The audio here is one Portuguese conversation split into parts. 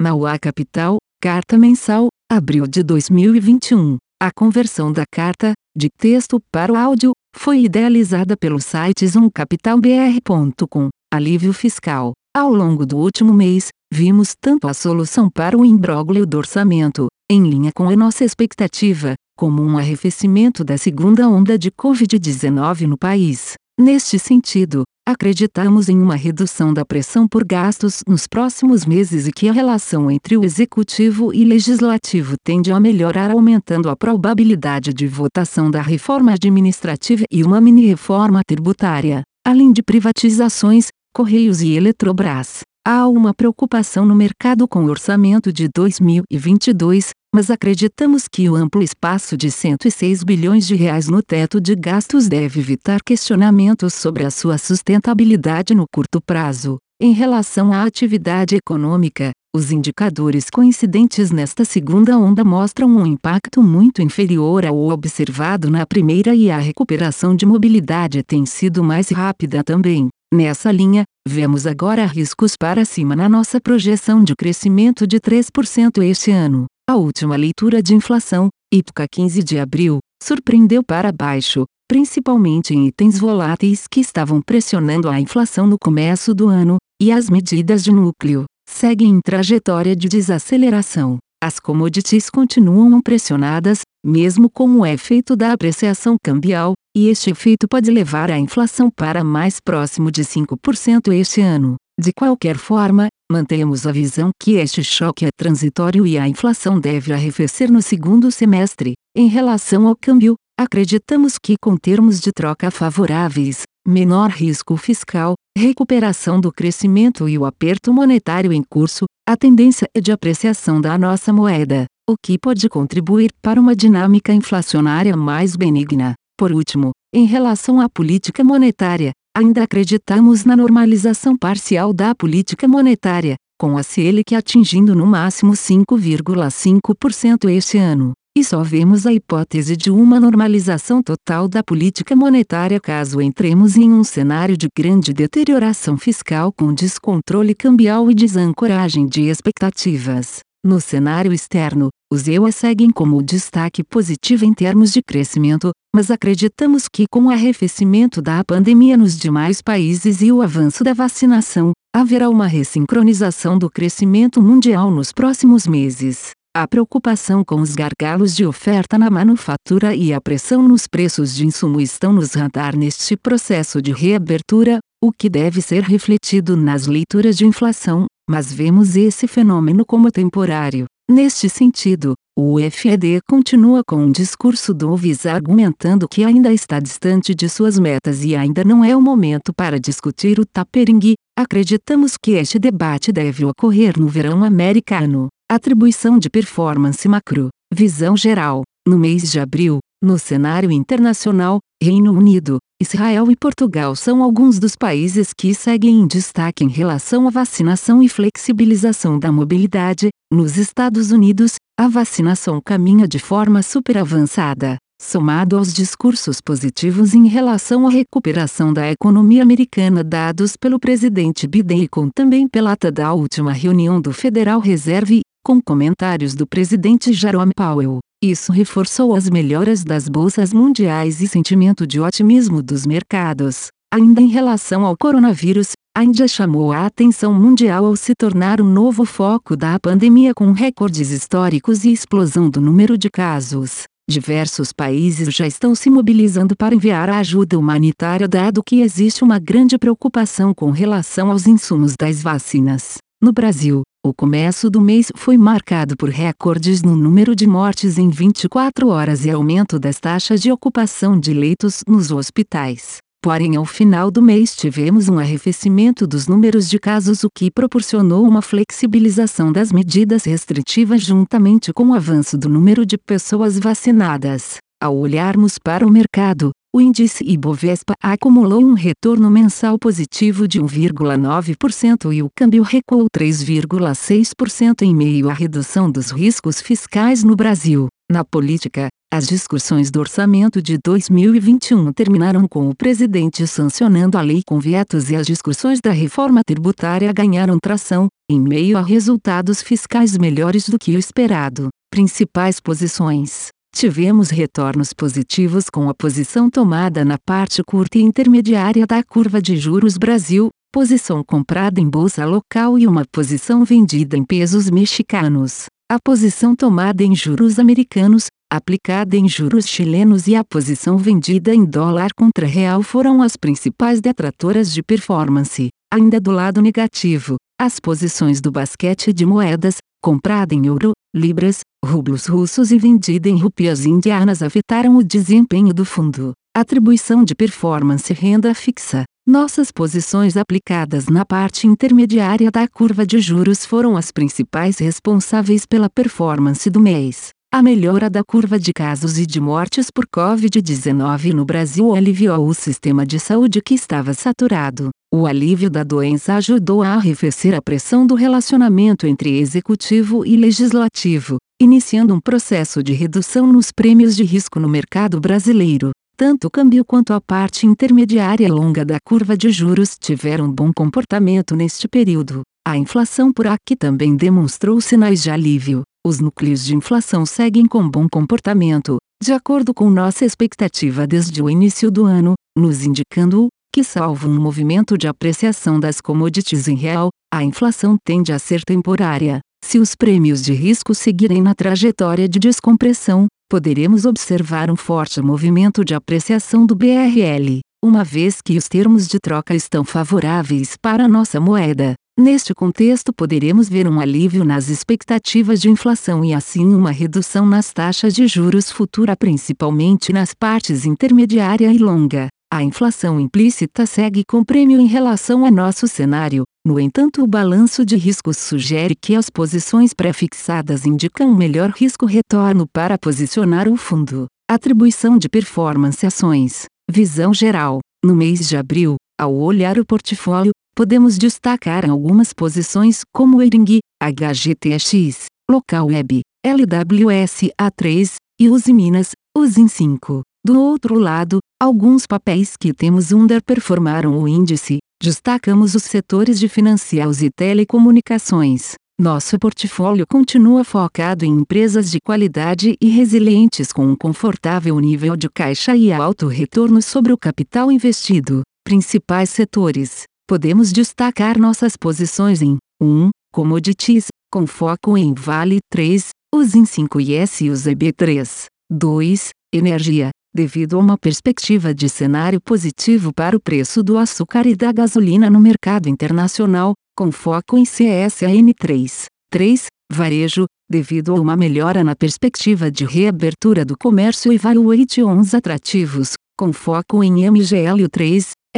Mauá Capital, Carta Mensal, abril de 2021. A conversão da carta, de texto para o áudio, foi idealizada pelo site zoomcapitalbr.com. Alívio fiscal. Ao longo do último mês, vimos tanto a solução para o imbróglio do orçamento, em linha com a nossa expectativa, como um arrefecimento da segunda onda de Covid-19 no país. Neste sentido, acreditamos em uma redução da pressão por gastos nos próximos meses e que a relação entre o executivo e legislativo tende a melhorar, aumentando a probabilidade de votação da reforma administrativa e uma mini-reforma tributária, além de privatizações, Correios e Eletrobras. Há uma preocupação no mercado com o orçamento de 2022, mas acreditamos que o amplo espaço de 106 bilhões de reais no teto de gastos deve evitar questionamentos sobre a sua sustentabilidade no curto prazo. Em relação à atividade econômica, os indicadores coincidentes nesta segunda onda mostram um impacto muito inferior ao observado na primeira e a recuperação de mobilidade tem sido mais rápida também. Nessa linha, vemos agora riscos para cima na nossa projeção de crescimento de 3% este ano. A última leitura de inflação, IPCA 15 de abril, surpreendeu para baixo, principalmente em itens voláteis que estavam pressionando a inflação no começo do ano, e as medidas de núcleo seguem em trajetória de desaceleração. As commodities continuam pressionadas, mesmo com o efeito da apreciação cambial, e este efeito pode levar a inflação para mais próximo de 5% este ano. De qualquer forma, mantemos a visão que este choque é transitório e a inflação deve arrefecer no segundo semestre. Em relação ao câmbio, acreditamos que com termos de troca favoráveis, menor risco fiscal, recuperação do crescimento e o aperto monetário em curso, a tendência é de apreciação da nossa moeda, o que pode contribuir para uma dinâmica inflacionária mais benigna. Por último, em relação à política monetária, ainda acreditamos na normalização parcial da política monetária, com a Selic atingindo no máximo 5,5% este ano. E só vemos a hipótese de uma normalização total da política monetária caso entremos em um cenário de grande deterioração fiscal com descontrole cambial e desancoragem de expectativas. No cenário externo, os EUA seguem como destaque positivo em termos de crescimento, mas acreditamos que com o arrefecimento da pandemia nos demais países e o avanço da vacinação, haverá uma ressincronização do crescimento mundial nos próximos meses. A preocupação com os gargalos de oferta na manufatura e a pressão nos preços de insumo estão nos radar neste processo de reabertura, o que deve ser refletido nas leituras de inflação, mas vemos esse fenômeno como temporário. Neste sentido, o FED continua com um discurso dovish argumentando que ainda está distante de suas metas e ainda não é o momento para discutir o tapering. Acreditamos que este debate deve ocorrer no verão americano. Atribuição de performance macro. Visão geral. No mês de abril, no cenário internacional, Reino Unido, Israel e Portugal são alguns dos países que seguem em destaque em relação à vacinação e flexibilização da mobilidade. Nos Estados Unidos, a vacinação caminha de forma super avançada, somado aos discursos positivos em relação à recuperação da economia americana dados pelo presidente Biden e com também pela ata da última reunião do Federal Reserve, com comentários do presidente Jerome Powell. Isso reforçou as melhoras das bolsas mundiais e sentimento de otimismo dos mercados. Ainda em relação ao coronavírus, a Índia chamou a atenção mundial ao se tornar um novo foco da pandemia com recordes históricos e explosão do número de casos. Diversos países já estão se mobilizando para enviar a ajuda humanitária dado que existe uma grande preocupação com relação aos insumos das vacinas. No Brasil, o começo do mês foi marcado por recordes no número de mortes em 24 horas e aumento das taxas de ocupação de leitos nos hospitais. Porém, ao final do mês tivemos um arrefecimento dos números de casos, o que proporcionou uma flexibilização das medidas restritivas juntamente com o avanço do número de pessoas vacinadas. Ao olharmos para o mercado, o índice Ibovespa acumulou um retorno mensal positivo de 1,9% e o câmbio recuou 3,6% em meio à redução dos riscos fiscais no Brasil. Na política, As discussões do orçamento de 2021 terminaram com o presidente sancionando a lei com vetos e as discussões da reforma tributária ganharam tração, em meio a resultados fiscais melhores do que o esperado. Principais posições: tivemos retornos positivos com a posição tomada na parte curta e intermediária da curva de juros Brasil, posição comprada em bolsa local e uma posição vendida em pesos mexicanos. A posição tomada em juros americanos, aplicada em juros chilenos e a posição vendida em dólar contra real foram as principais detratoras de performance. Ainda do lado negativo, as posições do basquete de moedas, comprada em euro, libras, rublos russos e vendida em rupias indianas afetaram o desempenho do fundo. Atribuição de performance renda fixa. Nossas posições aplicadas na parte intermediária da curva de juros foram as principais responsáveis pela performance do mês. A melhora da curva de casos e de mortes por Covid-19 no Brasil aliviou o sistema de saúde que estava saturado. O alívio da doença ajudou a arrefecer a pressão do relacionamento entre executivo e legislativo, iniciando um processo de redução nos prêmios de risco no mercado brasileiro. Tanto o câmbio quanto a parte intermediária longa da curva de juros tiveram bom comportamento neste período. A inflação por aqui também demonstrou sinais de alívio. Os núcleos de inflação seguem com bom comportamento, de acordo com nossa expectativa desde o início do ano, nos indicando que, salvo um movimento de apreciação das commodities em real, a inflação tende a ser temporária. Se os prêmios de risco seguirem na trajetória de descompressão, poderemos observar um forte movimento de apreciação do BRL, uma vez que os termos de troca estão favoráveis para a nossa moeda. Neste contexto, poderemos ver um alívio nas expectativas de inflação e assim uma redução nas taxas de juros futura, principalmente nas partes intermediária e longa. A inflação implícita segue com prêmio em relação a nosso cenário, no entanto, o balanço de riscos sugere que as posições pré-fixadas indicam melhor risco-retorno para posicionar o fundo. Atribuição de performance ações. Visão geral. No mês de abril, ao olhar o portfólio, podemos destacar algumas posições como Ering, HGTX, Local Web, LWS A3 e Uzi Minas, Uzi 5. Do outro lado, alguns papéis que temos underperformaram o índice, destacamos os setores de financiais e telecomunicações. Nosso portfólio continua focado em empresas de qualidade e resilientes com um confortável nível de caixa e alto retorno sobre o capital investido. Principais setores: podemos destacar nossas posições em 1. Commodities, com foco em Vale 3, USIN 5 e SUZB 3. 2. Energia, devido a uma perspectiva de cenário positivo para o preço do açúcar e da gasolina no mercado internacional, com foco em CSAN 3. 3. Varejo, devido a uma melhora na perspectiva de reabertura do comércio e valuations atrativos, com foco em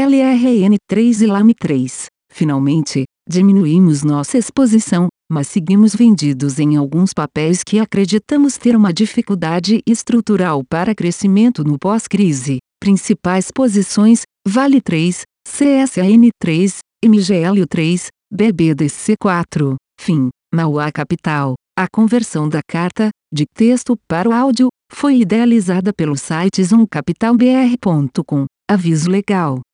MGL 3, LRN3 e LAM3. Finalmente, diminuímos nossa exposição, mas seguimos vendidos em alguns papéis que acreditamos ter uma dificuldade estrutural para crescimento no pós-crise. Principais posições: Vale 3, CSAN 3, MGL 3, BBDC 4. Fim. Mauá Capital. A conversão da carta, de texto para o áudio, foi idealizada pelo site zoomcapitalbr.com. Aviso legal.